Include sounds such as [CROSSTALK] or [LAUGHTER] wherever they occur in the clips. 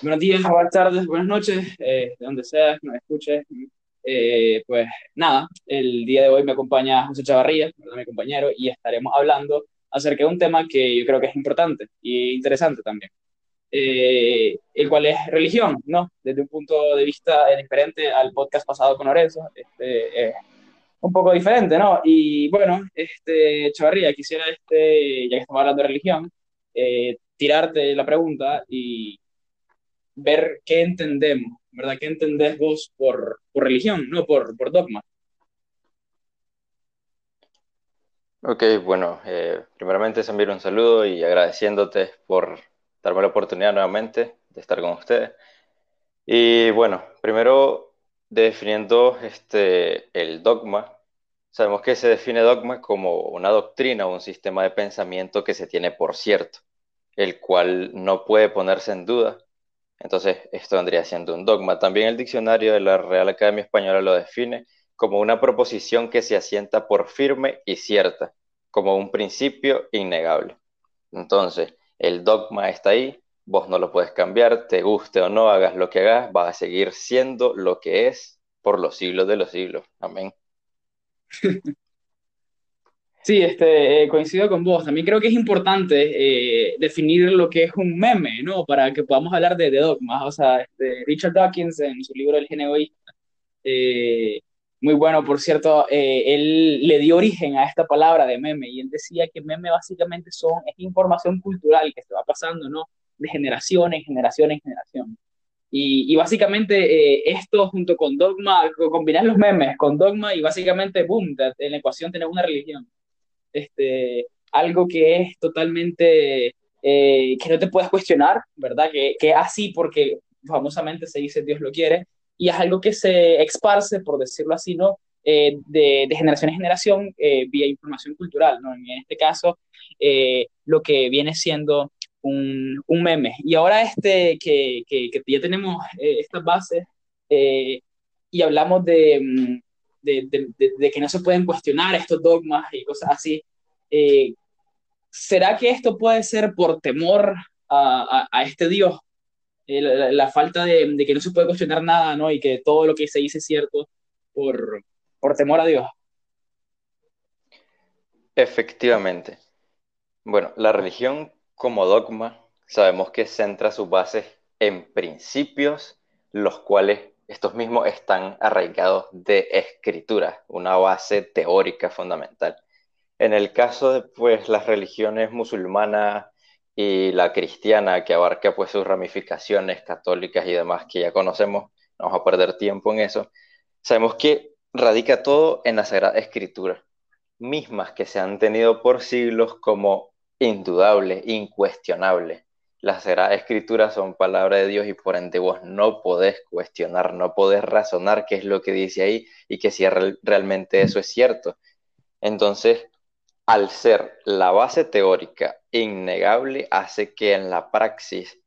Buenos días, buenas tardes, buenas noches, eh, de donde sea que nos escuches. Eh, pues nada, el día de hoy me acompaña José Chavarría, mi compañero, y estaremos hablando acerca de un tema que yo creo que es importante y interesante también, eh, el cual es religión, ¿no? Desde un punto de vista diferente al podcast pasado con Lorenzo, este, un poco diferente, ¿no? Y bueno, este, Chavarría, quisiera, este, ya que estamos hablando de religión, tirarte la pregunta y ver qué entendemos, ¿verdad? ¿Qué entendés vos por, por religión, no por, por dogma? Ok, bueno, eh, primeramente enviar un saludo y agradeciéndote por darme la oportunidad nuevamente de estar con ustedes. Y bueno, primero definiendo este, el dogma, sabemos que se define dogma como una doctrina o un sistema de pensamiento que se tiene por cierto, el cual no puede ponerse en duda entonces, esto vendría siendo un dogma. También el diccionario de la Real Academia Española lo define como una proposición que se asienta por firme y cierta, como un principio innegable. Entonces, el dogma está ahí, vos no lo puedes cambiar, te guste o no, hagas lo que hagas, va a seguir siendo lo que es por los siglos de los siglos. Amén. [LAUGHS] Sí, este, eh, coincido con vos. También creo que es importante eh, definir lo que es un meme, ¿no? Para que podamos hablar de, de dogmas. O sea, este, Richard Dawkins en su libro El gen eh, muy bueno, por cierto, él le dio origen a esta palabra de meme y él decía que meme básicamente son, es información cultural que se va pasando, ¿no? De generación en generación en generación. Y, y básicamente esto junto con dogma, combinar los memes con dogma y básicamente, boom, en la ecuación tener una religión este, algo que es totalmente, eh, que no te puedes cuestionar, ¿verdad? Que, que así porque famosamente se dice Dios lo quiere, y es algo que se esparce, por decirlo así, ¿no? Eh, de, de, generación en generación eh, vía información cultural, ¿no? En este caso, lo que viene siendo un, un, meme. Y ahora este, que, que, que ya tenemos estas bases y hablamos de, mm, de, que no se pueden cuestionar estos dogmas y cosas así. Eh, ¿Será que esto puede ser por temor a, este Dios? Eh, la, falta de, que no se puede cuestionar nada, ¿no? Y que todo lo que se dice es cierto por, por temor a Dios. Efectivamente. Bueno, la religión como dogma sabemos que centra sus bases en principios, los cuales estos mismos están arraigados de escritura, una base teórica fundamental. En el caso de pues, las religiones musulmanas y la cristiana, que abarca pues, sus ramificaciones católicas y demás que ya conocemos, no vamos a perder tiempo en eso, sabemos que radica todo en la Sagrada Escritura, mismas que se han tenido por siglos como indudables, incuestionables las Escrituras son palabra de Dios y por ende vos no podés cuestionar, no podés razonar qué es lo que dice ahí y que si realmente eso es cierto. Entonces, al ser la base teórica innegable, hace que en la praxis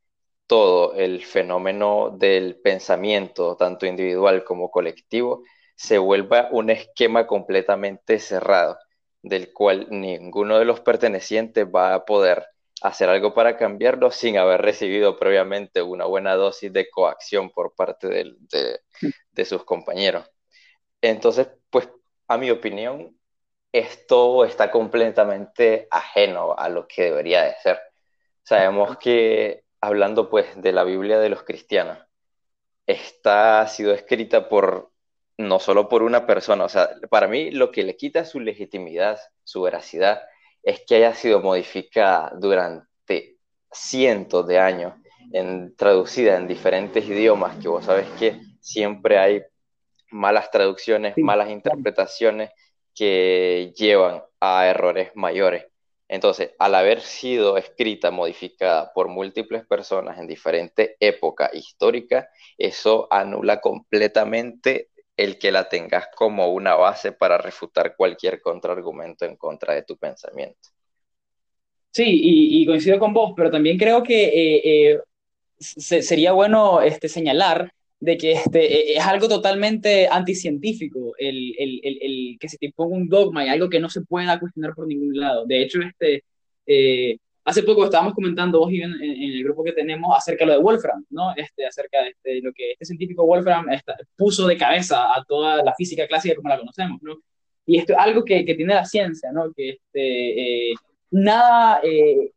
todo el fenómeno del pensamiento, tanto individual como colectivo, se vuelva un esquema completamente cerrado, del cual ninguno de los pertenecientes va a poder hacer algo para cambiarlo sin haber recibido previamente una buena dosis de coacción por parte de, sus compañeros. Entonces, pues, a mi opinión, esto está completamente ajeno a lo que debería de ser. Sabemos que, hablando pues de la Biblia de los cristianos, esta ha sido escrita por no solo por una persona, o sea, para mí lo que le quita su legitimidad, su veracidad, es que haya sido modificada durante cientos de años, en, traducida en diferentes idiomas, que vos sabes que siempre hay malas traducciones, malas interpretaciones que llevan a errores mayores. Entonces, al haber sido escrita, modificada por múltiples personas en diferentes épocas históricas, eso anula completamente el que la tengas como una base para refutar cualquier contraargumento en contra de tu pensamiento. Sí, y, coincido con vos, pero también creo que eh, eh, sería bueno este, señalar de que este, e, es algo totalmente anticientífico el, el, el, que se te ponga un dogma y algo que no se pueda cuestionar por ningún lado. De hecho, este, eh, hace poco estábamos comentando vos en, en, el grupo que tenemos acerca de lo de Wolfram, ¿no? Este, acerca de este, lo que este científico Wolfram puso de cabeza a toda la física clásica como la conocemos, ¿no? Y esto es algo que, que tiene la ciencia, ¿no? Que este, eh, nada eh,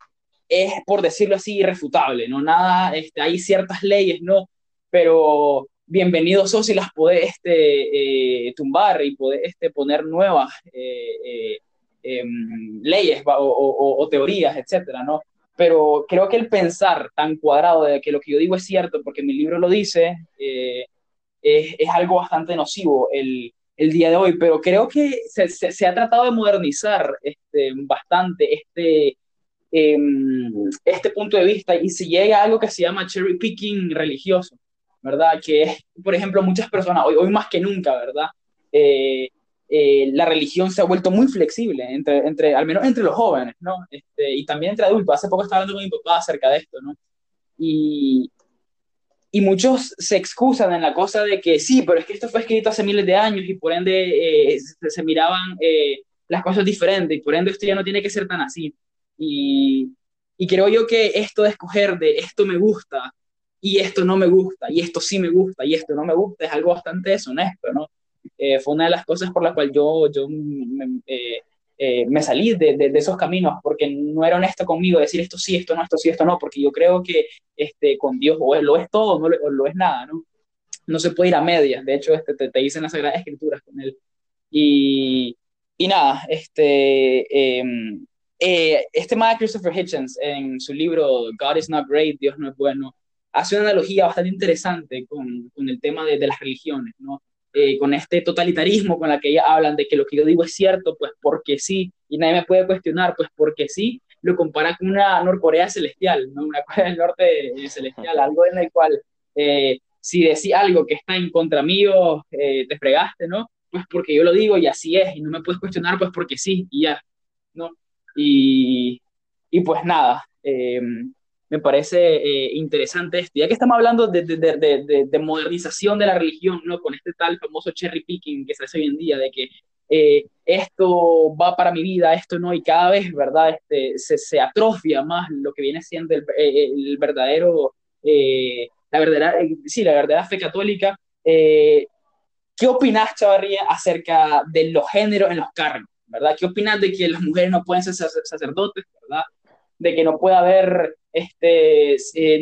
es, por decirlo así, irrefutable, ¿no? Nada, este, hay ciertas leyes, ¿no? Pero bienvenidos sos si las podés este, eh, tumbar y podés este, poner nuevas em, leyes o, o, teorías, etcétera, ¿no? Pero creo que el pensar tan cuadrado de que lo que yo digo es cierto, porque mi libro lo dice, es, es, algo bastante nocivo. El, el día de hoy, pero creo que se, se, ha tratado de modernizar este, bastante este, em, este punto de vista y se llega a algo que se llama cherry picking religioso, ¿verdad? Que es, por ejemplo, muchas personas, hoy, hoy más que nunca, ¿verdad? Eh, eh, la religión se ha vuelto muy flexible, entre, entre, al menos entre los jóvenes, ¿no? Este, y también entre adultos. Hace poco estaba hablando con mi papá acerca de esto, ¿no? Y, y muchos se excusan en la cosa de que sí, pero es que esto fue escrito hace miles de años y por ende eh, se, miraban eh, las cosas diferentes y por ende esto ya no tiene que ser tan así. Y, y creo yo que esto de escoger de esto me gusta y esto no me gusta y esto sí me gusta y esto no me gusta es algo bastante deshonesto, ¿no? Eh, fue una de las cosas por las cuales yo, yo me, eh, me salí de, de, esos caminos porque no era honesto conmigo decir esto sí, esto no, esto sí, esto no, porque yo creo que este, con Dios o lo es todo no lo, lo es nada, ¿no? No se puede ir a medias, de hecho este, te, te dicen las Sagradas Escrituras con él. Y, y nada, este, em, eh, este más Christopher Hitchens en su libro God is not great, Dios no es bueno, hace una analogía bastante interesante con, con el tema de, de las religiones, ¿no? Eh, con este totalitarismo con la que ellas hablan de que lo que yo digo es cierto, pues porque sí, y nadie me puede cuestionar, pues porque sí, lo compara con una Norcorea celestial, ¿no? una Corea del Norte celestial, algo en el cual eh, si decís algo que está en contra mío, eh, te fregaste, ¿no? Pues porque yo lo digo y así es, y no me puedes cuestionar, pues porque sí, y ya, ¿no? Y, y pues nada, me parece eh, interesante esto. Ya que estamos hablando de, de, de, de, modernización de la religión, ¿no? Con este tal famoso cherry picking que se hace hoy en día, de que eh, esto va para mi vida, esto no, y cada vez, ¿verdad? Este, se, atrofia más lo que viene siendo el, eh, verdadero, la verdadera, sí, la verdadera fe católica. ¿Qué opinas, Chavarría, acerca de los géneros en los cargos? ¿Verdad? ¿Qué opinas de que las mujeres no pueden ser sacerdotes, ¿verdad? De que no puede haber este, eh,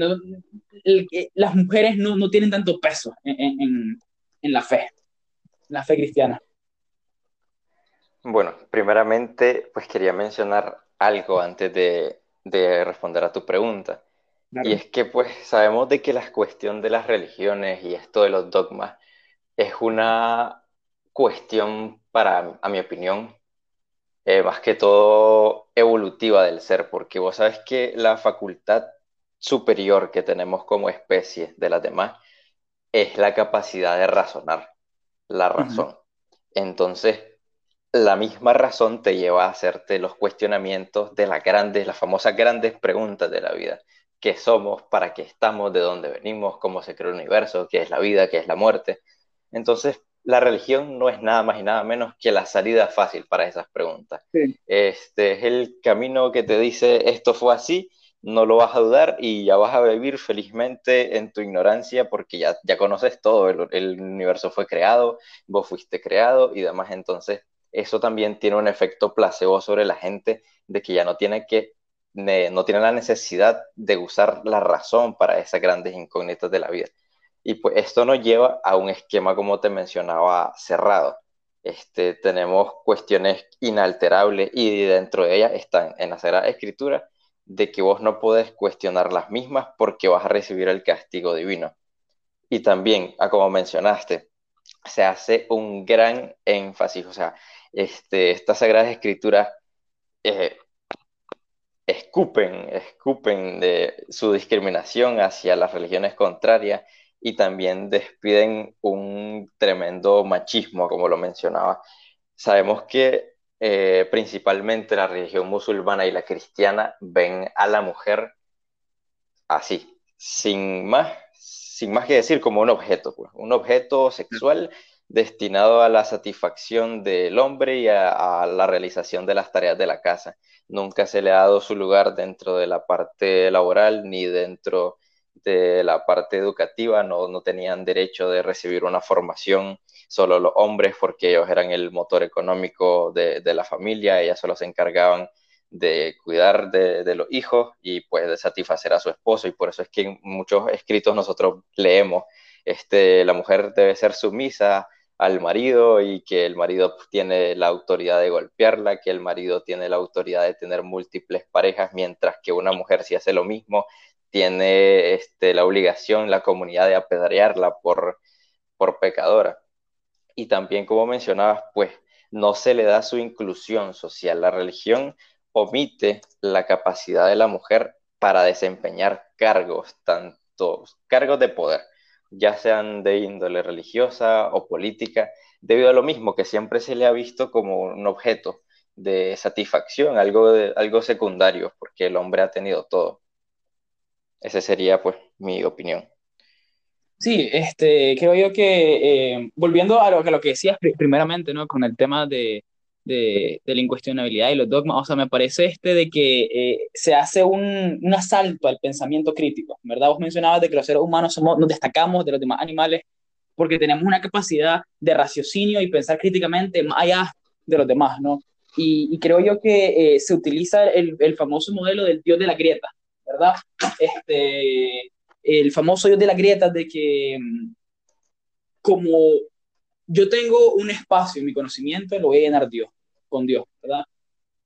las mujeres no, no, tienen tanto peso en, en, en, la fe, en la fe cristiana. Bueno, primeramente, pues quería mencionar algo antes de, de responder a tu pregunta. Y es que pues sabemos de que la cuestión de las religiones y esto de los dogmas es una cuestión para, a mi opinión, eh, más que todo evolutiva del ser, porque vos sabes que la facultad superior que tenemos como especie de las demás es la capacidad de razonar, la razón. Entonces, la misma razón te lleva a hacerte los cuestionamientos de las grandes, las famosas grandes preguntas de la vida. ¿Qué somos? ¿Para qué estamos? ¿De dónde venimos? ¿Cómo se creó el universo? ¿Qué es la vida? ¿Qué es la muerte? Entonces, la religión no es nada más y nada menos que la salida fácil para esas preguntas. Este es el camino que te dice esto fue así, no lo vas a dudar y ya vas a vivir felizmente en tu ignorancia porque ya, ya conoces todo, el, universo fue creado, vos fuiste creado y demás. Entonces, eso también tiene un efecto placebo sobre la gente de que ya no tiene que no tiene la necesidad de usar la razón para esas grandes incógnitas de la vida. Y pues esto nos lleva a un esquema, como te mencionaba, cerrado. Este, tenemos cuestiones inalterables y dentro de ellas están en la Sagrada Escritura de que vos no podés cuestionar las mismas porque vas a recibir el castigo divino. Y también, ah, como mencionaste, se hace un gran énfasis, o sea, este, estas Sagradas Escrituras eh, escupen, escupen de su discriminación hacia las religiones contrarias y también despiden un tremendo machismo, como lo mencionaba. Sabemos que eh, principalmente la religión musulmana y la cristiana ven a la mujer así, sin más, sin más que decir como un objeto, pues, un objeto sexual destinado a la satisfacción del hombre y a, la realización de las tareas de la casa. Nunca se le ha dado su lugar dentro de la parte laboral ni dentro de la parte educativa, no, no tenían derecho de recibir una formación solo los hombres porque ellos eran el motor económico de, de la familia, ellas solo se encargaban de cuidar de, de, los hijos y pues de satisfacer a su esposo. Y por eso es que en muchos escritos nosotros leemos este, la mujer debe ser sumisa al marido y que el marido tiene la autoridad de golpearla, que el marido tiene la autoridad de tener múltiples parejas, mientras que una mujer si hace lo mismo tiene este, la obligación, la comunidad de apedrearla por, por pecadora. Y también, como mencionabas, pues no se le da su inclusión social. La religión omite la capacidad de la mujer para desempeñar cargos, tanto cargos de poder, ya sean de índole religiosa o política, debido a lo mismo que siempre se le ha visto como un objeto de satisfacción, algo, algo secundario, porque el hombre ha tenido todo. Esa sería pues mi opinión. Sí, este, creo yo que eh, volviendo a lo, a lo que decías primeramente, ¿no? Con el tema de, de, de, la incuestionabilidad y los dogmas, o sea, me parece este de que eh, se hace un, un, asalto al pensamiento crítico, ¿verdad? Vos mencionabas de que los seres humanos somos, nos destacamos de los demás animales porque tenemos una capacidad de raciocinio y pensar críticamente más allá de los demás, ¿no? Y, creo yo que eh, se utiliza el, el, famoso modelo del dios de la grieta, ¿verdad? Este, el famoso dios de la grieta de que mm, como yo tengo un espacio en mi conocimiento, lo voy a llenar Dios, con Dios, ¿verdad?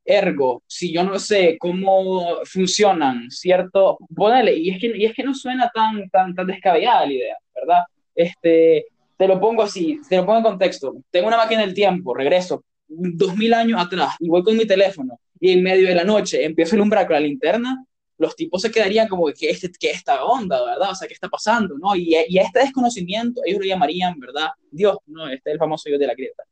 Ergo, si yo no sé cómo funcionan, ¿cierto? Ponele, y es que, y es que no suena tan, tan, tan descabellada la idea, ¿verdad? Este, te lo pongo así, te lo pongo en contexto. Tengo una máquina del tiempo, regreso dos mil años atrás y voy con mi teléfono y en medio de la noche empiezo a alumbrar con la linterna, los tipos se quedarían como que, este, ¿qué esta onda, verdad? O sea, ¿qué está pasando, no? Y, y, a este desconocimiento ellos lo llamarían, ¿verdad? Dios, ¿no? Este es el famoso Dios de la grieta.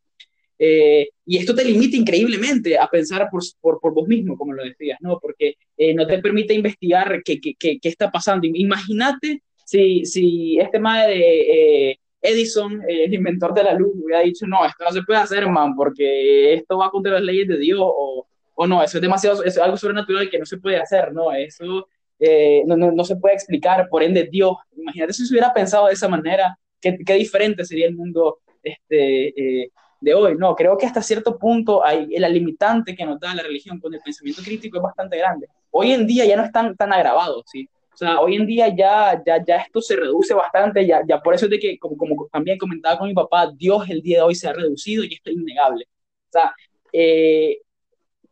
Eh, y esto te limita increíblemente a pensar por, por, por vos mismo, como lo decías, ¿no? Porque eh, no te permite investigar qué, qué, qué, qué está pasando. Imagínate si, si este madre de eh, Edison, el inventor de la luz, hubiera dicho, no, esto no se puede hacer, man, porque esto va contra las leyes de Dios, o o no, eso es demasiado, es algo sobrenatural que no se puede hacer, no, eso eh, no, no, no, se puede explicar, por ende Dios, imagínate si se hubiera pensado de esa manera, qué, qué diferente sería el mundo este, eh, de hoy, no, creo que hasta cierto punto hay, la limitante que nos da la religión con el pensamiento crítico es bastante grande. Hoy en día ya no están tan agravados, ¿sí? O sea, hoy en día ya, ya, ya esto se reduce bastante, ya, ya por eso es de que, como, como también comentaba con mi papá, Dios el día de hoy se ha reducido y esto es innegable. O sea, eh,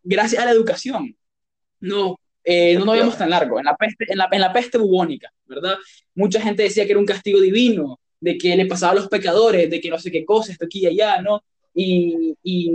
gracias a la educación. No, eh, no nos vemos tan largo. En la, peste, en, la, en la peste bubónica, ¿verdad? Mucha gente decía que era un castigo divino, de que le pasaba a los pecadores, de que no sé qué cosa, esto aquí y allá, ¿no? Y, y,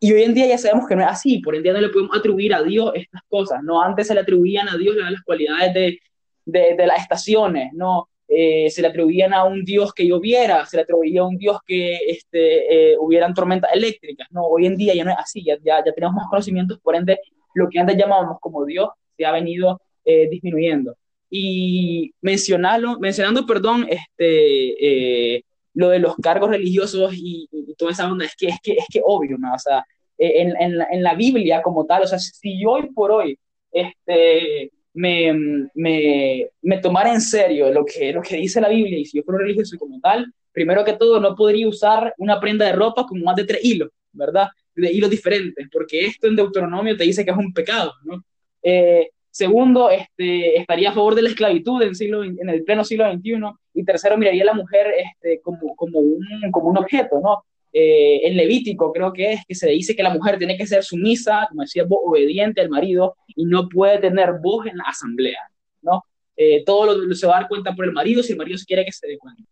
y hoy en día ya sabemos que no es así, por el día no le podemos atribuir a Dios estas cosas, ¿no? Antes se le atribuían a Dios las cualidades de, de, de las estaciones, ¿no? Eh, se le atribuían a un dios que lloviera, se le atribuía a un dios que este, eh, hubieran tormentas eléctricas. No, hoy en día ya no es así, ya, ya, tenemos más conocimientos, por ende, lo que antes llamábamos como dios se ha venido eh, disminuyendo. Y mencionarlo, mencionando, perdón, este, lo de los cargos religiosos y, y, toda esa onda, es que es que, es que obvio, ¿no? O sea, en, en, la, en la Biblia como tal, o sea, si hoy por hoy este, me, me, me, tomara en serio lo que, lo que dice la Biblia y si yo fuera religioso como tal, primero que todo no podría usar una prenda de ropa con más de tres hilos, ¿verdad? De hilos diferentes, porque esto en Deuteronomio te dice que es un pecado, ¿no? Eh, segundo, este, estaría a favor de la esclavitud en, siglo, en el pleno siglo XXI. Y tercero, miraría a la mujer este, como, como, un, como un objeto, ¿no? Eh, en Levítico creo que es que se dice que la mujer tiene que ser sumisa, como decía, obediente al marido y no puede tener voz en la asamblea, ¿no? Eh, todo lo, lo, se va a dar cuenta por el marido si el marido quiere que se dé cuenta.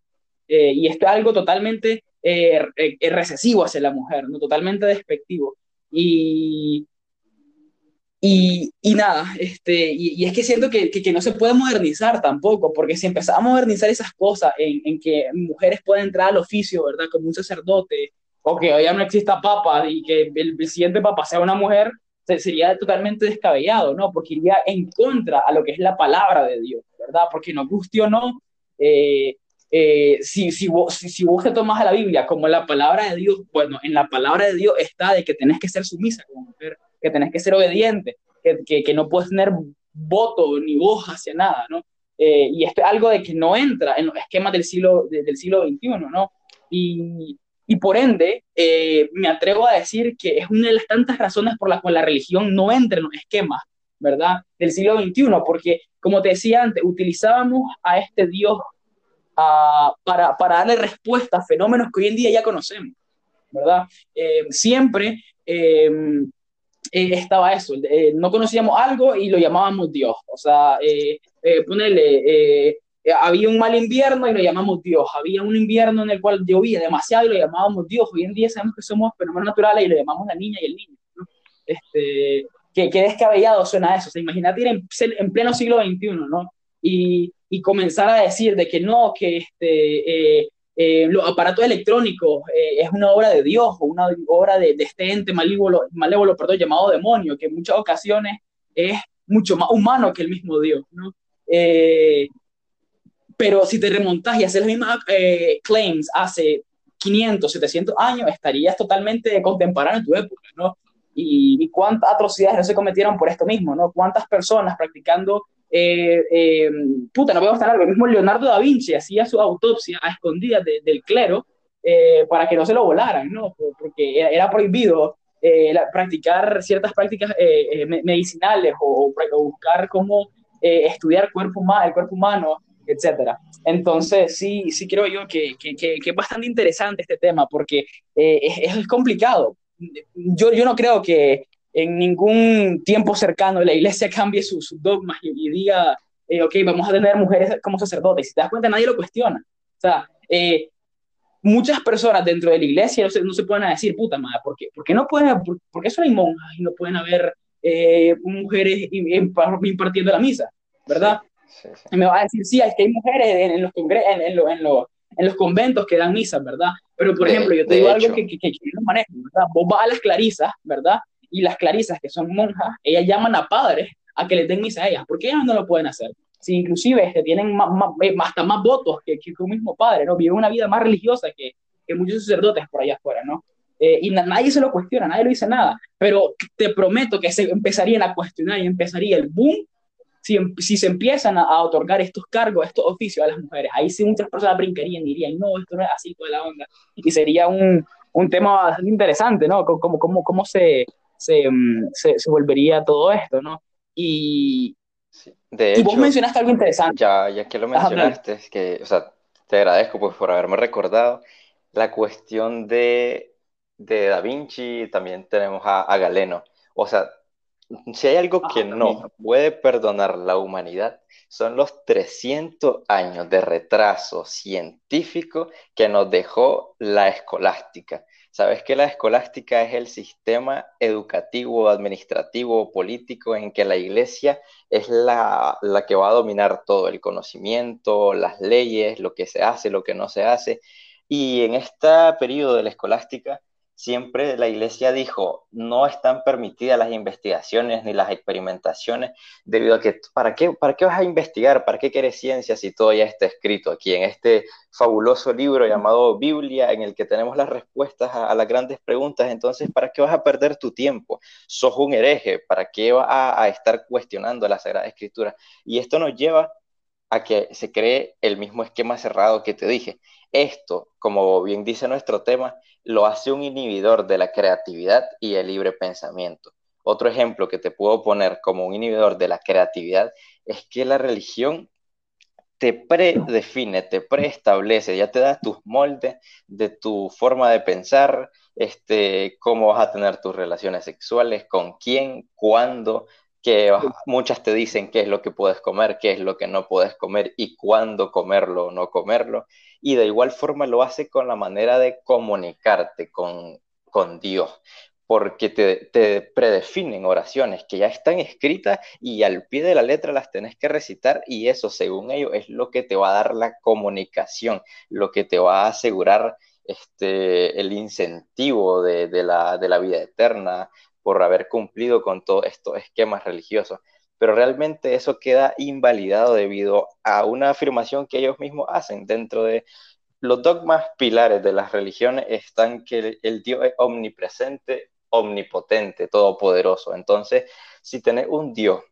Eh, y esto es algo totalmente eh, recesivo hacia la mujer, ¿no? Totalmente despectivo. Y, y, y, nada, este, y, y, es que siento que, que, que, no se puede modernizar tampoco, porque si empezamos a modernizar esas cosas en, en, que mujeres pueden entrar al oficio, ¿verdad? Como un sacerdote, o que hoy ya no exista papa y que el, el siguiente papa sea una mujer, sería totalmente descabellado, ¿no? Porque iría en contra a lo que es la palabra de Dios, ¿verdad? Porque nos guste o no, eh, eh, si, si, vos, si, vos te tomas a la Biblia como la palabra de Dios, bueno, en la palabra de Dios está de que tenés que ser sumisa como mujer, que tenés que ser obediente, que, que, no puedes tener voto ni voz hacia nada, ¿no? Eh, y es algo de que no entra en los esquemas del siglo, del siglo XXI, ¿no? Y, y por ende, eh, me atrevo a decir que es una de las tantas razones por las cuales la religión no entra en los esquemas, ¿verdad? Del siglo XXI, porque, como te decía antes, utilizábamos a este Dios uh, para, para, darle respuesta a fenómenos que hoy en día ya conocemos, ¿verdad? Eh, siempre eh, estaba eso, no conocíamos algo y lo llamábamos Dios, o sea, ponerle eh, había un mal invierno y lo llamamos Dios, había un invierno en el cual llovía demasiado y lo llamábamos Dios, hoy en día sabemos que somos fenómenos naturales y lo llamamos la niña y el niño, ¿no? Este, qué, descabellado suena eso, o sea, imagínate ir en, pleno siglo XXI, ¿no? Y, y, comenzar a decir de que no, que este, eh, eh, los aparatos electrónicos es una obra de Dios o una obra de, este ente malévolo, malévolo perdón, llamado demonio, que en muchas ocasiones es mucho más humano que el mismo Dios, ¿no? Pero si te remontas y haces las mismas eh, claims hace 500, 700 años, estarías totalmente contemporáneo en tu época, ¿no? Y, cuántas atrocidades no se cometieron por esto mismo, ¿no? Cuántas personas practicando, eh, eh, puta, no podemos estar algo, el mismo Leonardo da Vinci hacía su autopsia a escondidas del clero para que no se lo volaran, ¿no? Porque era, prohibido practicar ciertas prácticas medicinales o, o, buscar cómo estudiar cuerpo, el cuerpo humano etcétera. Entonces, sí, sí creo yo que, que, que, es bastante interesante este tema porque eh, es, es, complicado. Yo, yo no creo que en ningún tiempo cercano la iglesia [LAUGHS] cambie sus su dogmas y, diga, eh, ok, vamos a tener mujeres como sacerdotes. Si te das cuenta, nadie lo cuestiona. O sea, eh, muchas personas dentro de la iglesia no se, no se pueden decir, puta madre, ¿por qué? ¿Por qué no pueden, por, por qué solo hay monjas y no pueden haber mujeres impartiendo la misa? ¿Verdad? me va a decir, sí, es que hay mujeres en, los, en, en, en, los conventos que dan misas, ¿verdad? Pero, por ejemplo, yo te digo algo que, que, que, no manejo, ¿verdad? Vos vas a las clarisas, ¿verdad? Y las clarisas, que son monjas, ellas llaman a padres a que les den misa a ellas. ¿Por qué ellas no lo pueden hacer? Si inclusive este, tienen más, eh, hasta más votos que, que, un mismo padre, ¿no? Viven una vida más religiosa que, que muchos sacerdotes por allá afuera, ¿no? Eh, y nadie se lo cuestiona, nadie lo dice nada, pero te prometo que se empezarían a cuestionar y empezaría el boom si, si se empiezan a, otorgar estos cargos, estos oficios a las mujeres, ahí sí muchas personas brincarían y dirían, no, esto no es así toda la onda. Y sería un, un tema bastante interesante, ¿no? Cómo, cómo, cómo se, se, mm, se, se, volvería todo esto, ¿no? Y, de y vos mencionaste algo interesante. Ya, ya que lo mencionaste, es que, o sea, te agradezco pues, por haberme recordado la cuestión de, de Da Vinci, también tenemos a, a Galeno. O sea, si hay algo que no puede perdonar la humanidad, son los 300 años de retraso científico que nos dejó la escolástica. Sabes que la escolástica es el sistema educativo, administrativo, político en que la iglesia es la, la que va a dominar todo, el conocimiento, las leyes, lo que se hace, lo que no se hace. Y en este periodo de la escolástica, siempre la iglesia dijo, no están permitidas las investigaciones ni las experimentaciones, debido a que, ¿para qué, ¿para qué vas a investigar? ¿Para qué quieres ciencia si todo ya está escrito aquí en este fabuloso libro llamado Biblia, en el que tenemos las respuestas a, las grandes preguntas? Entonces, ¿para qué vas a perder tu tiempo? Sos un hereje, ¿para qué vas a, a estar cuestionando la Sagrada Escritura? Y esto nos lleva a que se cree el mismo esquema cerrado que te dije. Esto, como bien dice nuestro tema, lo hace un inhibidor de la creatividad y el libre pensamiento. Otro ejemplo que te puedo poner como un inhibidor de la creatividad es que la religión te predefine, te preestablece, ya te da tus moldes de tu forma de pensar, este, cómo vas a tener tus relaciones sexuales, con quién, cuándo, que muchas te dicen qué es lo que puedes comer, qué es lo que no puedes comer y cuándo comerlo o no comerlo. Y de igual forma lo hace con la manera de comunicarte con, con Dios, porque te, te, predefinen oraciones que ya están escritas y al pie de la letra las tenés que recitar y eso, según ellos, es lo que te va a dar la comunicación, lo que te va a asegurar este, el incentivo de, de, la, de la vida eterna, por haber cumplido con todos estos esquemas religiosos. pero realmente eso queda invalidado debido a una afirmación que ellos mismos hacen dentro de los dogmas pilares de las religiones están que el, Dios es omnipresente, omnipotente, todopoderoso. Entonces, si tenés un Dios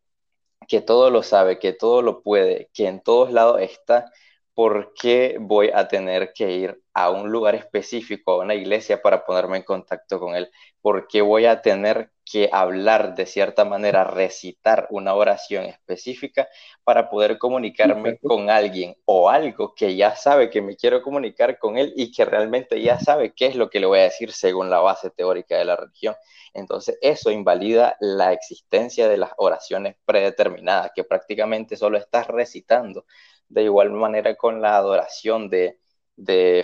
que todo lo sabe, que todo lo puede, que en todos lados está, ¿por qué voy a tener que ir a un lugar específico, a una iglesia para ponerme en contacto con Él? ¿Por qué voy a tener que hablar de cierta manera, recitar una oración específica para poder comunicarme con alguien o algo que ya sabe que me quiero comunicar con Él y que realmente ya sabe qué es lo que le voy a decir según la base teórica de la religión? Entonces, eso invalida la existencia de las oraciones predeterminadas, que prácticamente solo estás recitando de igual manera con la adoración de,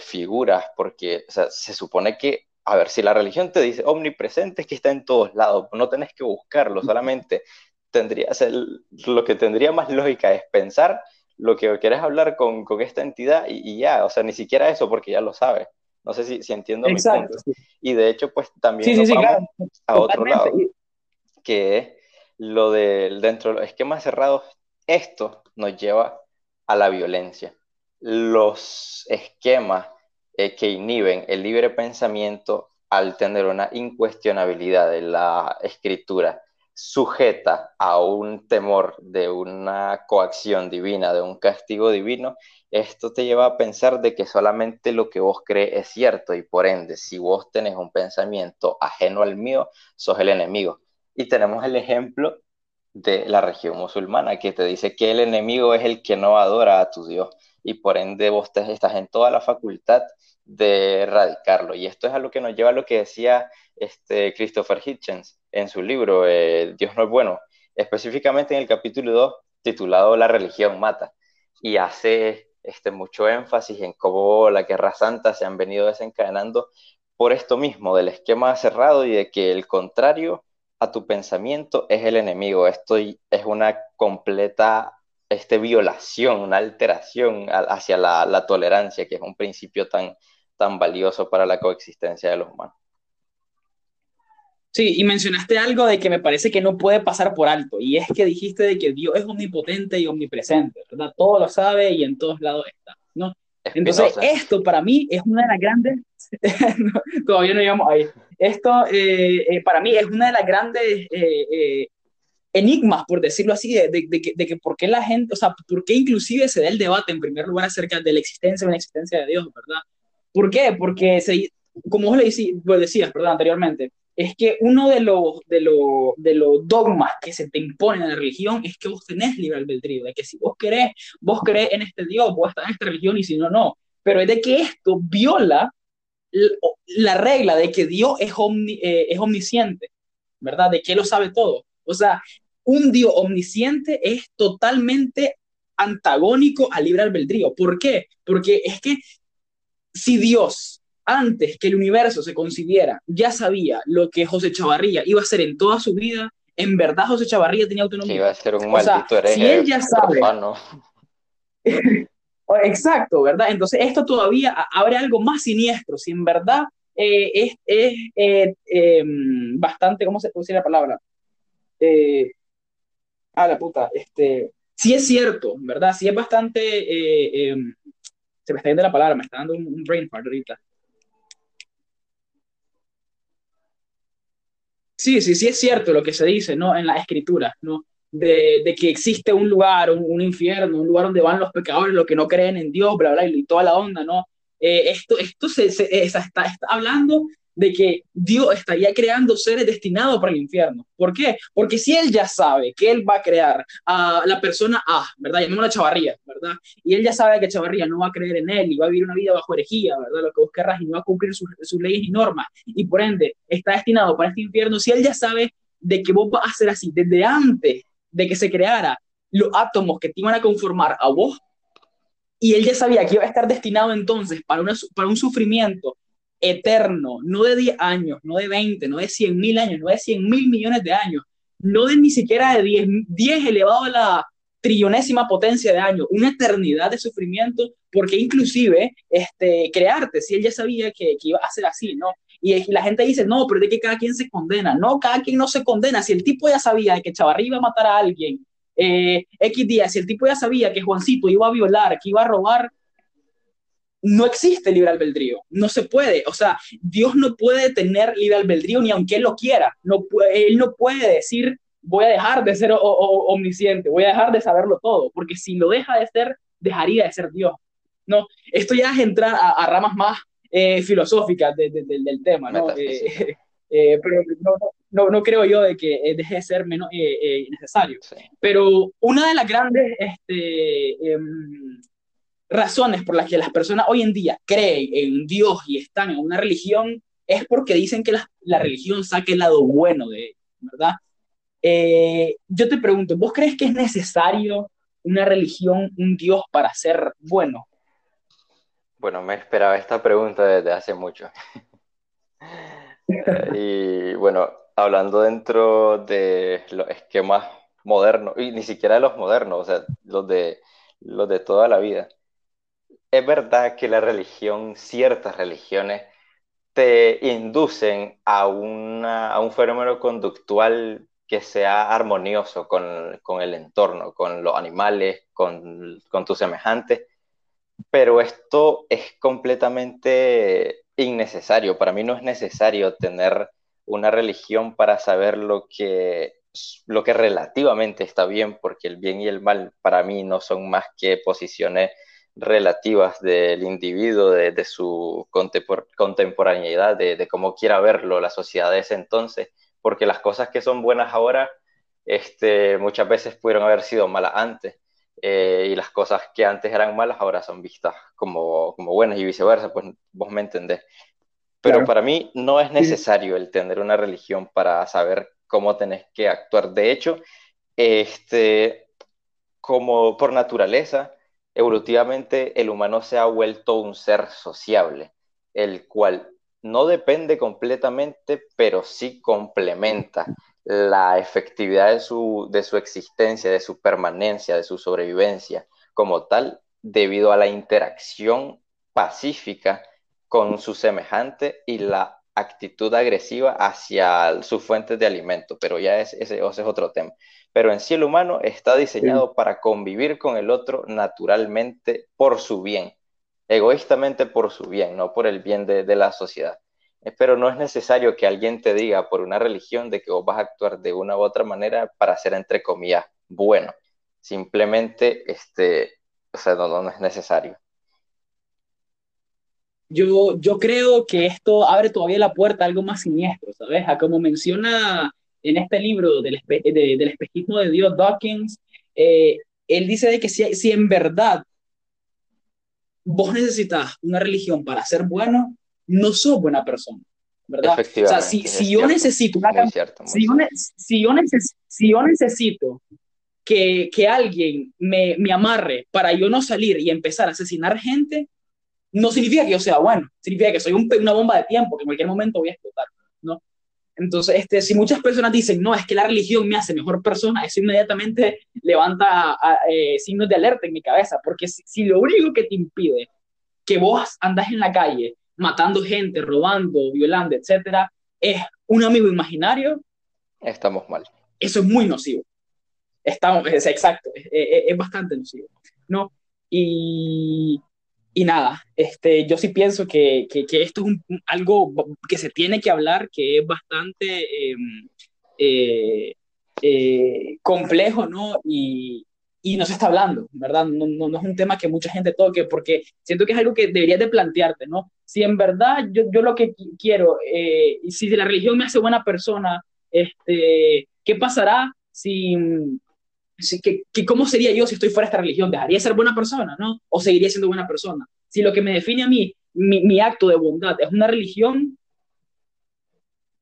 figuras, porque se supone que, a ver, si la religión te dice omnipresente es que está en todos lados, no tenés que buscarlo, solamente tendría, lo que tendría más lógica es pensar lo que querés hablar con, esta entidad y, ya, o sea, ni siquiera eso porque ya lo sabes. No sé si, si entiendo mi punto. Y de hecho, pues también a otro lado, que es lo del dentro de los esquemas cerrados, esto nos lleva a la violencia. Los esquemas eh, que inhiben el libre pensamiento al tener una incuestionabilidad de la escritura sujeta a un temor de una coacción divina, de un castigo divino, esto te lleva a pensar de que solamente lo que vos crees es cierto y por ende, si vos tenés un pensamiento ajeno al mío, sos el enemigo. Y tenemos el ejemplo de la región musulmana, que te dice que el enemigo es el que no adora a tu Dios y por ende vos te, estás en toda la facultad de erradicarlo. Y esto es a lo que nos lleva a lo que decía este Christopher Hitchens en su libro eh, Dios no es bueno, específicamente en el capítulo 2 titulado La religión mata, y hace este, mucho énfasis en cómo la guerra santa se han venido desencadenando por esto mismo, del esquema cerrado y de que el contrario a tu pensamiento es el enemigo. Esto es una completa este, violación, una alteración hacia la, tolerancia, que es un principio tan, tan valioso para la coexistencia de los humanos. Sí, y mencionaste algo de que me parece que no puede pasar por alto, y es que dijiste de que Dios es omnipotente y omnipresente, ¿verdad? Todo lo sabe y en todos lados está, ¿no? Entonces, esto para mí es una de las grandes, [LAUGHS] todavía no llegamos ahí, esto eh, eh, para mí es una de las grandes eh, enigmas, por decirlo así, de, de, que, de, que, por qué la gente, o sea, por qué inclusive se da el debate en primer lugar acerca de la existencia o la existencia de Dios, ¿verdad? ¿Por qué? Porque, se, como vos le decías, ¿verdad? Anteriormente, es que uno de los, de, los, de los dogmas que se te imponen en la religión es que vos tenés libre albedrío, de que si vos querés, vos crees en este Dios, vos estás en esta religión y si no, no. Pero es de que esto viola la regla de que Dios es, eh, es omnisciente, ¿verdad? De que Él lo sabe todo. O sea, un Dios omnisciente es totalmente antagónico al libre albedrío. ¿Por qué? Porque es que si Dios, antes que el universo se concibiera, ya sabía lo que José Chavarría iba a hacer en toda su vida, en verdad José Chavarría tenía autonomía. iba a ser un maldito o Si él ya sabe. [LAUGHS] Exacto, ¿verdad? Entonces esto todavía abre algo más siniestro, si en verdad eh, es, es eh, em, bastante, ¿cómo se puede la palabra? Eh, ah, la puta, este, sí es cierto, ¿verdad? Sí es bastante, em, se me está yendo la palabra, me está dando un, brain fart ahorita. Sí, sí, sí es cierto lo que se dice, ¿no? En la escritura, ¿no? De, que existe un lugar, un, infierno, un lugar donde van los pecadores, los que no creen en Dios, bla, bla, y toda la onda, ¿no? Eh, esto esto se, está, está, hablando de que Dios estaría creando seres destinados para el infierno. ¿Por qué? Porque si Él ya sabe que Él va a crear a la persona A, ¿verdad? Llamémosla Chavarría, ¿verdad? Y Él ya sabe que Chavarría no va a creer en Él y va a vivir una vida bajo herejía, ¿verdad? Lo que vos querrás y no va a cumplir sus, sus leyes y normas. Y por ende, está destinado para este infierno. Si Él ya sabe de que vos vas a ser así desde antes de que se creara los átomos que te iban a conformar a vos, y él ya sabía que iba a estar destinado entonces para, para un sufrimiento eterno, no de 10 años, no de 20, no de 100 mil años, no de 100 mil millones de años, no de ni siquiera de 10, 10 elevado a la trillonésima potencia de años, una eternidad de sufrimiento, porque inclusive este, crearte, si él ya sabía que, que iba a ser así, ¿no? Y, la gente dice, no, pero de que cada quien se condena. No, cada quien no se condena. Si el tipo ya sabía que Chavarri iba a matar a alguien eh, X días, si el tipo ya sabía que Juancito iba a violar, que iba a robar, no existe libre albedrío, no se puede, o sea, Dios no puede tener libre albedrío ni aunque Él lo quiera, no, Él no puede decir, voy a dejar de ser omnisciente, voy a dejar de saberlo todo, porque si lo deja de ser, dejaría de ser Dios. No, esto ya es entrar a, ramas más eh, filosóficas del tema, ¿no? Eh, [LAUGHS] eh, pero no, no, creo yo de que deje de ser menos necesario. Pero una de las grandes este, em, razones por las que las personas hoy en día creen en Dios y están en una religión es porque dicen que la, la religión saque el lado bueno de ellos, ¿verdad? Eh, yo te pregunto, ¿vos crees que es necesario una religión, un Dios para ser bueno? Bueno, me esperaba esta pregunta desde hace mucho. [LAUGHS] y bueno, hablando dentro de los esquemas modernos, y ni siquiera de los modernos, o sea, los de, los de toda la vida es verdad que la religión, ciertas religiones, te inducen a, a un fenómeno conductual que sea armonioso con, con el entorno, con los animales, con, con tus semejantes, pero esto es completamente innecesario. Para mí no es necesario tener una religión para saber lo que, lo que relativamente está bien, porque el bien y el mal para mí no son más que posiciones relativas del individuo, de, su contemporaneidad, de, cómo quiera verlo la sociedad de ese entonces, porque las cosas que son buenas ahora este, muchas veces pudieron haber sido malas antes, eh, y las cosas que antes eran malas ahora son vistas como, como buenas y viceversa, pues vos me entendés. Pero para mí no es necesario el tener una religión para saber cómo tenés que actuar. De hecho, este, como por naturaleza, evolutivamente el humano se ha vuelto un ser sociable, el cual no depende completamente, pero sí complementa la efectividad de su, de su existencia, de su permanencia, de su sobrevivencia como tal, debido a la interacción pacífica con su semejante y la actitud agresiva hacia sus fuentes de alimento, pero ya ese, ese es otro tema. Pero en sí el humano está diseñado para convivir con el otro naturalmente por su bien, egoístamente por su bien, no por el bien de, la sociedad. Eh, pero no es necesario que alguien te diga por una religión de que vos vas a actuar de una u otra manera para ser, entre comillas, bueno. Simplemente, este, o sea, no, no es necesario. Yo, yo creo que esto abre todavía la puerta a algo más siniestro, ¿sabes? A como menciona en este libro del, del espejismo de Dios, Dawkins, eh, él dice de que si, si en verdad vos necesitas una religión para ser bueno, no sos buena persona, ¿verdad? O sea, si, si yo necesito una si, yo si, yo si yo necesito que, que alguien me, me, amarre para yo no salir y empezar a asesinar gente, no significa que yo sea bueno, significa que soy un, una bomba de tiempo, que en cualquier momento voy a explotar, ¿no? Entonces, este, si muchas personas dicen, no, es que la religión me hace mejor persona, eso inmediatamente levanta eh, signos de alerta en mi cabeza, porque si, lo único que te impide que vos andas en la calle matando gente, robando, violando, etcétera, es un amigo imaginario, estamos mal. Eso es muy nocivo. Estamos, es exacto, es, es bastante nocivo, ¿no? Y, y nada, este, yo sí pienso que, que, esto es algo que se tiene que hablar, que es bastante em, eh, eh, complejo, ¿no? Y, y, no se está hablando, ¿verdad? No, no, es un tema que mucha gente toque, porque siento que es algo que deberías de plantearte, ¿no? Si en verdad yo, yo lo que quiero, eh, si la religión me hace buena persona, este, ¿qué pasará si que, que, ¿cómo sería yo si estoy fuera de esta religión? ¿Dejaría de ser buena persona, no? ¿O seguiría siendo buena persona? Si lo que me define a mí, mi, mi acto de bondad es una religión,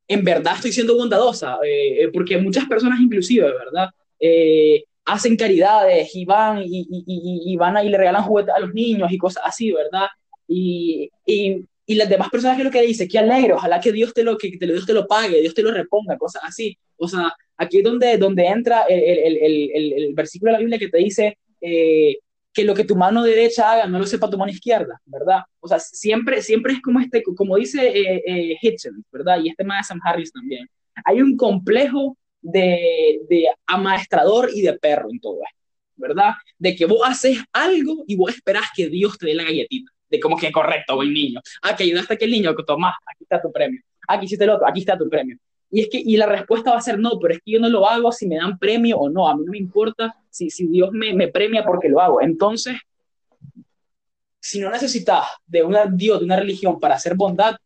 en verdad estoy siendo bondadosa, eh, eh, porque muchas personas inclusive, ¿verdad? Eh, hacen caridades y van y, y, van y le regalan juguetes a los niños y cosas así, ¿verdad? Y, las demás personas que lo que dicen, qué alegre, ojalá que Dios te lo, que te, Dios te lo pague, Dios te lo reponga, cosas así. O sea, aquí es donde, donde entra el, el, el, el versículo de la Biblia que te dice eh, que lo que tu mano derecha haga no lo sepa tu mano izquierda, ¿verdad? O sea, siempre, siempre es como, este, como dice eh, eh, Hitchens, ¿verdad? Y este más Sam Harris también. Hay un complejo de, de amaestrador y de perro en todo esto, ¿verdad? De que vos haces algo y vos esperás que Dios te dé la galletita, de como que correcto, buen niño. Ah, que ayudaste a aquel niño, que tomás, aquí está tu premio. Aquí hiciste el otro, aquí está tu premio. Y es que, y la respuesta va a ser no, pero es que yo no lo hago si me dan premio o no. A mí no me importa si, si Dios me, me premia porque lo hago. Entonces, si no necesitas de un Dios, de una religión para hacer bondad,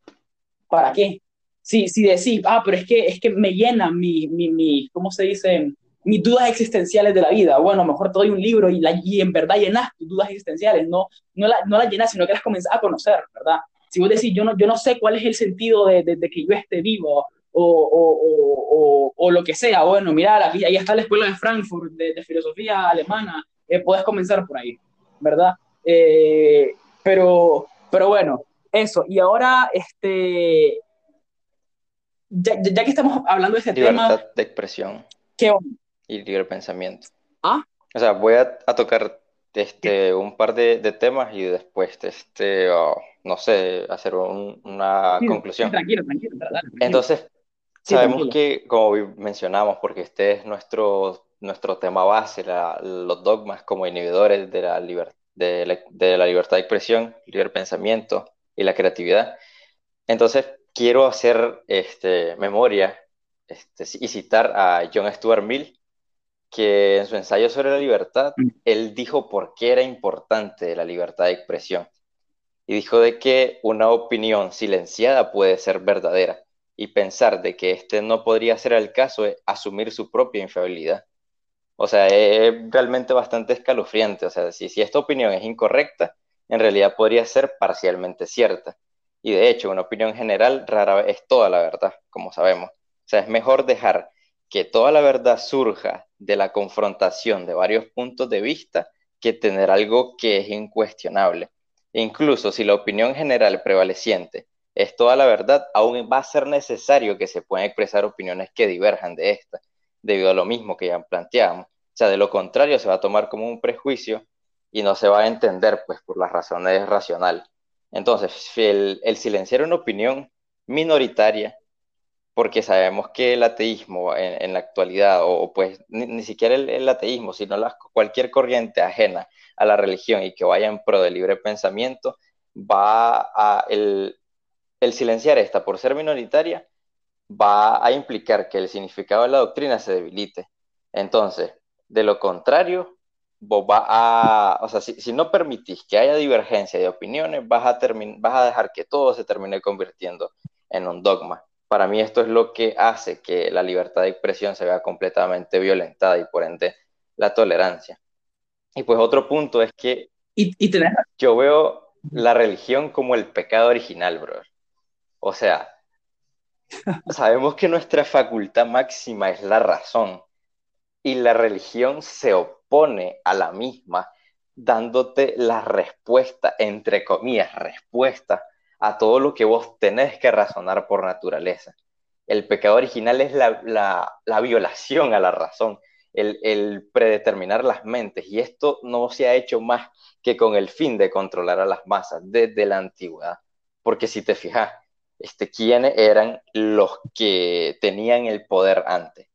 ¿para qué? Si, si decís, ah, pero es que, es que me llena mi, mi, mi, ¿cómo se dice? Mis dudas existenciales de la vida. Bueno, mejor te doy un libro y, la, y en verdad llenas tus dudas existenciales. No, no, la, no las llenas, sino que las comienzas a conocer, ¿verdad? Si vos decís, yo no, yo no sé cuál es el sentido de, de, que yo esté vivo, o, o, o, lo que sea. Bueno, mira, ahí está la escuela de Frankfurt de, de filosofía alemana, eh, puedes comenzar por ahí, ¿verdad? Eh, pero, pero bueno, eso. Y ahora, este, ya, ya que estamos hablando de este Libertad tema... de expresión. ¿Qué Y libre pensamiento. ¿Ah? O sea, voy a, a tocar este, un par de, de, temas y después, este, oh, no sé, hacer un, una Sí, conclusión. tranquilo, tranquilo, dale, tranquilo. Entonces, Sí, sabemos tranquilo. que, como mencionamos, porque este es nuestro, nuestro tema base, la- los dogmas como inhibidores de la, liber- de la, de la libertad de expresión, libre pensamiento y la creatividad. Entonces, quiero hacer este, memoria este, y citar a John Stuart Mill, que en su ensayo sobre la libertad, Mm. él dijo por qué era importante la libertad de expresión. Y dijo de que una opinión silenciada puede ser verdadera y pensar de que este no podría ser el caso es asumir su propia infiabilidad. O sea, es realmente bastante escalofriante. O sea, si, si esta opinión es incorrecta, en realidad podría ser parcialmente cierta. Y de hecho, una opinión general rara vez es toda la verdad, como sabemos. O sea, es mejor dejar que toda la verdad surja de la confrontación de varios puntos de vista que tener algo que es incuestionable. Incluso si la opinión general prevaleciente es toda la verdad, aún va a ser necesario que se puedan expresar opiniones que diverjan de esta, debido a lo mismo que ya planteábamos. O sea, de lo contrario se va a tomar como un prejuicio y no se va a entender pues por las razones racionales. Entonces, el, el silenciar una opinión minoritaria, porque sabemos que el ateísmo en, en la actualidad, o pues ni, ni siquiera el, el, ateísmo, sino la, cualquier corriente ajena a la religión y que vaya en pro del libre pensamiento, va a el, el silenciar esta por ser minoritaria va a implicar que el significado de la doctrina se debilite. Entonces, de lo contrario, vos vas a, o sea, si, si no permitís que haya divergencia de opiniones, vas a, vas a dejar que todo se termine convirtiendo en un dogma. Para mí esto es lo que hace que la libertad de expresión se vea completamente violentada y por ende la tolerancia. Y pues otro punto es que y, y tenés... yo veo la religión como el pecado original, bro. O sea, [LAUGHS] sabemos que nuestra facultad máxima es la razón y la religión se opone a la misma, dándote la respuesta, entre comillas, respuesta a todo lo que vos tenés que razonar por naturaleza. El pecado original es la, la, la violación a la razón, el, el, predeterminar las mentes, y esto no se ha hecho más que con el fin de controlar a las masas desde la antigüedad. Porque si te fijas, este, ¿quiénes eran los que tenían el poder antes?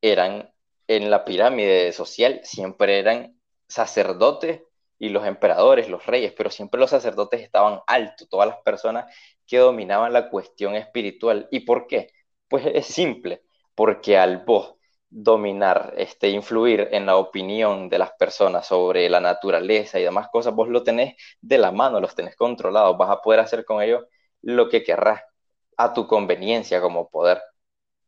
Eran en la pirámide social, siempre eran sacerdotes y los emperadores, los reyes, pero siempre los sacerdotes estaban altos, todas las personas que dominaban la cuestión espiritual. ¿Y por qué? Pues es simple, porque al vos dominar, este, influir en la opinión de las personas sobre la naturaleza y demás cosas, vos lo tenés de la mano, los tenés controlados, vas a poder hacer con ellos lo que querrás, a tu conveniencia como poder.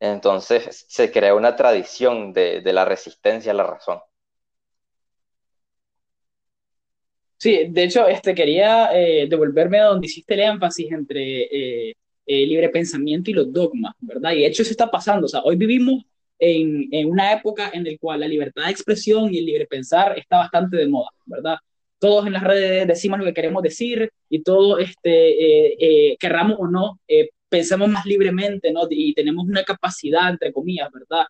Entonces se crea una tradición de, de la resistencia a la razón. Sí, de hecho, este, quería eh, devolverme a donde hiciste el énfasis entre eh, eh, libre pensamiento y los dogmas, ¿verdad? Y de hecho eso está pasando, o sea, hoy vivimos en, en, una época en la cual la libertad de expresión y el libre pensar está bastante de moda, ¿verdad? Todos en las redes decimos lo que queremos decir y todos, este, querramos o no, pensamos más libremente, ¿no? Y tenemos una capacidad, entre comillas, ¿verdad?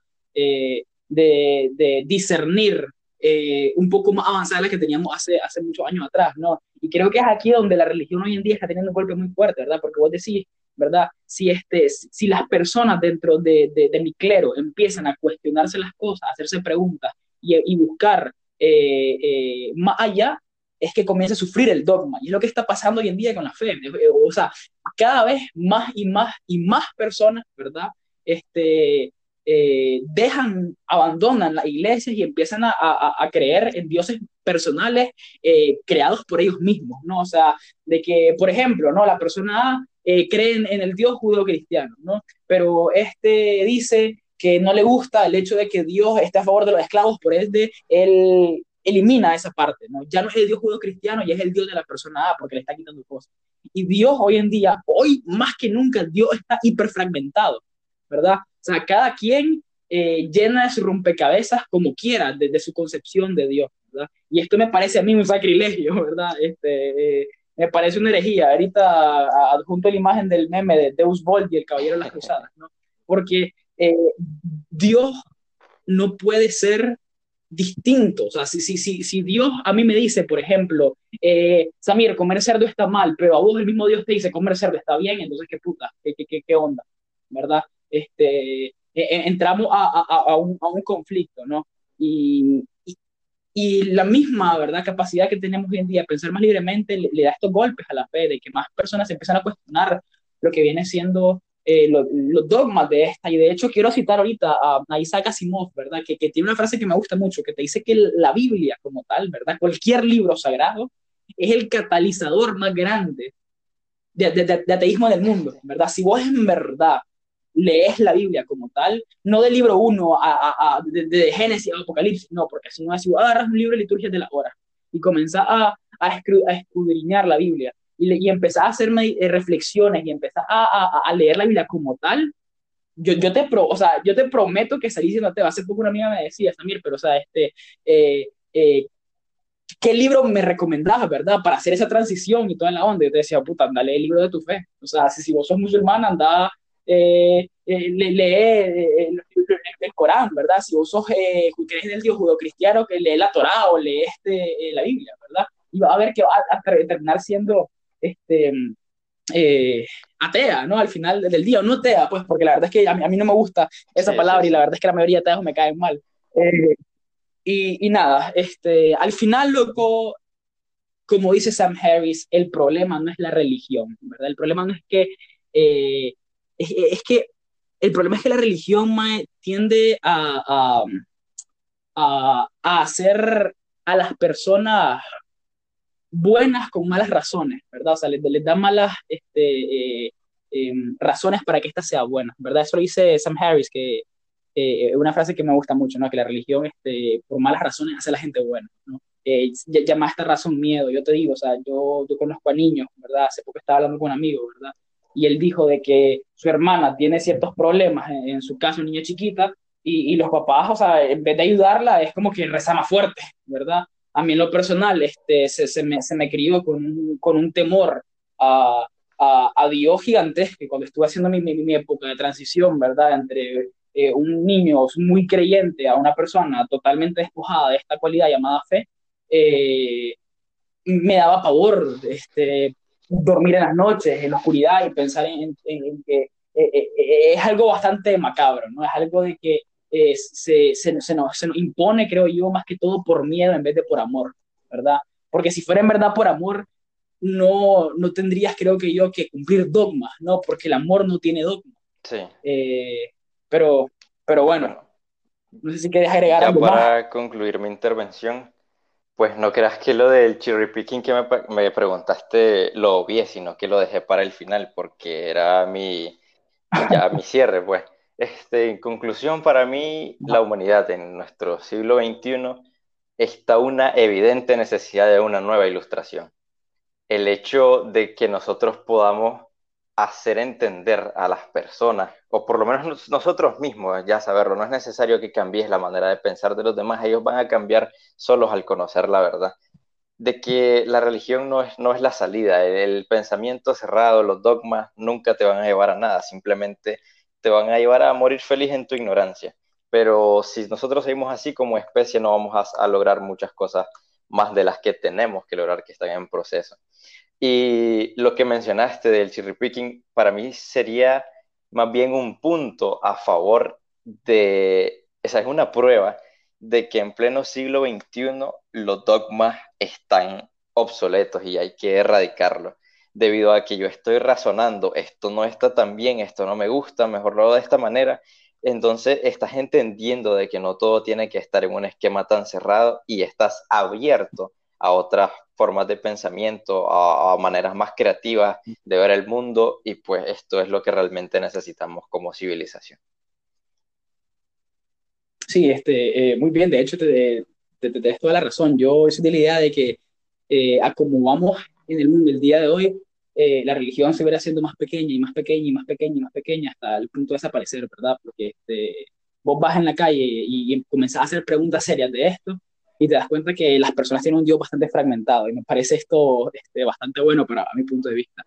de, de discernir eh, un poco más avanzada de la que teníamos hace, hace muchos años atrás, ¿no? Y creo que es aquí donde la religión hoy en día está teniendo un golpe muy fuerte, ¿verdad? Porque vos decís, ¿verdad? Si, este, si las personas dentro de, de, mi clero empiezan a cuestionarse las cosas, a hacerse preguntas y, y buscar eh, eh, más allá, es que comienza a sufrir el dogma. Y es lo que está pasando hoy en día con la fe. O sea, cada vez más y más y más personas, ¿verdad? Este, eh, dejan, abandonan las iglesias y empiezan a, a, creer en dioses personales eh, creados por ellos mismos, ¿no? O sea, de que, por ejemplo, ¿no? La persona A eh, cree en, el Dios judío-cristiano, ¿no? Pero este dice que no le gusta el hecho de que Dios esté a favor de los esclavos, por ende, él elimina esa parte, ¿no? Ya no es el Dios judío-cristiano, ya es el Dios de la persona A, porque le está quitando cosas. Y Dios hoy en día, hoy más que nunca, Dios está hiperfragmentado, ¿verdad? O sea, cada quien eh, llena su rompecabezas como quiera, desde su concepción de Dios, ¿verdad? Y esto me parece a mí un sacrilegio, [LAUGHS] ¿verdad? Este, eh, me parece una herejía. Ahorita adjunto la imagen del meme de Deus y el Caballero de las Cruzadas, ¿no? Porque eh, Dios no puede ser distinto. O sea, si, si, si, si Dios a mí me dice, por ejemplo, Samir, comer cerdo está mal, pero a vos el mismo Dios te dice, comer cerdo está bien, entonces qué puta, qué, qué, qué onda, ¿verdad? este, e, e, entramos a, a, a, un, a, un, conflicto, ¿no? Y, y, la misma, ¿verdad? Capacidad que tenemos hoy en día, pensar más libremente, le, da estos golpes a la fe, de que más personas empiezan a cuestionar lo que viene siendo eh, los dogmas de esta. Y de hecho quiero citar ahorita a, a Isaac Asimov, ¿verdad? Que, tiene una frase que me gusta mucho, que te dice que la Biblia como tal, ¿verdad? Cualquier libro sagrado es el catalizador más grande de, de, de, de ateísmo del mundo, ¿verdad? Si vos en verdad lees la Biblia como tal, no del libro 1 a, a, de, Génesis a Apocalipsis, no, porque si no, así agarras un libro de liturgia de la hora y comenzás a, a, escudriñar la Biblia y, y empezás a hacer eh, reflexiones y empezás a, a, leer la Biblia como tal, yo, yo, te pro, o sea, yo te prometo que salís te va. Hace poco una amiga me decía, Samir, pero o sea, este, eh, eh, ¿qué libro me recomendabas, verdad? Para hacer esa transición y toda la onda. Yo te decía, puta, anda, lee el libro de tu fe. O sea, si, si vos sos musulmán, anda eh, eh, lee eh, el, Corán, ¿verdad? Si vos sos, crees en el Dios judo-cristiano, que lee la Torá o lee este, la Biblia, ¿verdad? Y va a ver que va a, terminar siendo este, atea, ¿no? Al final del día, no atea, pues, porque la verdad es que a mí, no me gusta esa palabra y la verdad es que la mayoría de ateos me caen mal. y, y, nada, este, al final, loco, como dice Sam Harris, el problema no es la religión, ¿verdad? El problema no es que es, que el problema es que la religión tiende a, a, a, hacer a las personas buenas con malas razones, ¿verdad? O sea, les, da malas este, eh, em, razones para que ésta sea buena, ¿verdad? Eso lo dice Sam Harris, que eh, una frase que me gusta mucho, ¿no? Que la religión, este, por malas razones, hace a la gente buena, ¿no? Eh, llama a esta razón miedo. Yo te digo, o sea, yo, yo conozco a niños, ¿verdad? Hace poco estaba hablando con un amigo, ¿verdad? y él dijo de que su hermana tiene ciertos problemas, en, su caso, niña chiquita, y, y, los papás, o sea, en vez de ayudarla, es como que reza más fuerte, ¿verdad? A mí en lo personal, este, se, se, me, se me crió con un, con un temor a, a, Dios gigantesco, cuando estuve haciendo mi, mi, mi época de transición, ¿verdad? Entre eh, un niño muy creyente a una persona totalmente despojada de esta cualidad llamada fe, eh, me daba pavor, este, dormir en las noches, en la oscuridad y pensar en, que eh, es algo bastante macabro, ¿no? Es algo de que se, se, se, nos, se nos impone, creo yo, más que todo por miedo en vez de por amor, ¿verdad? Porque si fuera en verdad por amor, no, no tendrías, creo que yo, que cumplir dogmas, ¿no? Porque el amor no tiene dogma. Sí. pero, pero bueno, no sé si quieres agregar ya algo para concluir mi intervención, pues no creas que lo del cherry picking que me, me preguntaste lo obvié, sino que lo dejé para el final porque era mi, ya mi cierre, pues. Este, en conclusión, para mí, la humanidad en nuestro siglo XXI está una evidente necesidad de una nueva ilustración. El hecho de que nosotros podamos hacer entender a las personas, o por lo menos nosotros mismos, ya saberlo, no es necesario que cambies la manera de pensar de los demás, ellos van a cambiar solos al conocer la verdad, de que la religión no es, no es la salida, el pensamiento cerrado, los dogmas nunca te van a llevar a nada, simplemente te van a llevar a morir feliz en tu ignorancia. Pero si nosotros seguimos así como especie, no vamos a, lograr muchas cosas más de las que tenemos que lograr que están en proceso. Y lo que mencionaste del cherry picking, para mí sería más bien un punto a favor de, esa es una prueba de que en pleno siglo XXI los dogmas están obsoletos y hay que erradicarlos, debido a que yo estoy razonando, esto no está tan bien, esto no me gusta, mejor lo hago de esta manera, entonces estás entendiendo de que no todo tiene que estar en un esquema tan cerrado y estás abierto a otras formas de pensamiento, a, maneras más creativas de ver el mundo y pues esto es lo que realmente necesitamos como civilización. Sí, este, eh, muy bien, de hecho te, te, te, toda la razón. Yo soy de la idea de que eh, en el mundo el día de hoy, eh, la religión se verá siendo más pequeña y más pequeña y más pequeña y más pequeña hasta el punto de desaparecer, ¿verdad? Porque este, vos vas en la calle y, y comenzás a hacer preguntas serias de esto y te das cuenta que las personas tienen un Dios bastante fragmentado y me parece esto este, bastante bueno para mi punto de vista.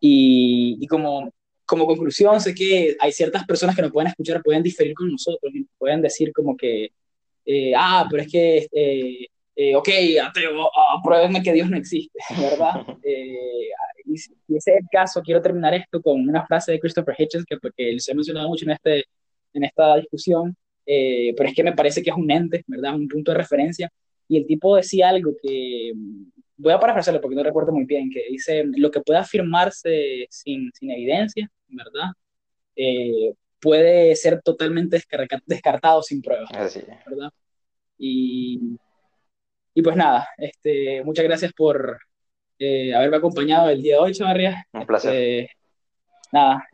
Y, y, como, como conclusión, sé que hay ciertas personas que nos pueden escuchar, pueden diferir con nosotros y pueden decir como que, eh, ah, pero es que, este, eh, ok, ateo, ah, pruébenme que Dios no existe, [LAUGHS] ¿verdad? [LAUGHS] Y si ese es el caso, quiero terminar esto con una frase de Christopher Hitchens que, que se ha mencionado mucho en, este, en esta discusión, eh, pero es que me parece que es un ente, ¿verdad? Un punto de referencia. Y el tipo decía algo que, voy a parafrasearlo porque no recuerdo muy bien, que dice, lo que puede afirmarse sin, sin evidencia, ¿verdad? Eh, puede ser totalmente descartado sin pruebas, ¿verdad? Y, y, pues nada, este, muchas gracias por eh, haberme acompañado el día de hoy, Chavarria. Un placer. Este, nada,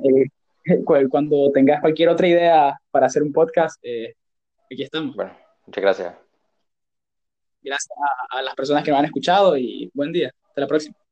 [LAUGHS] cuando tengas cualquier otra idea para hacer un podcast, eh, aquí estamos. Bueno, muchas gracias. Gracias a, a las personas que me han escuchado y buen día. Hasta la próxima.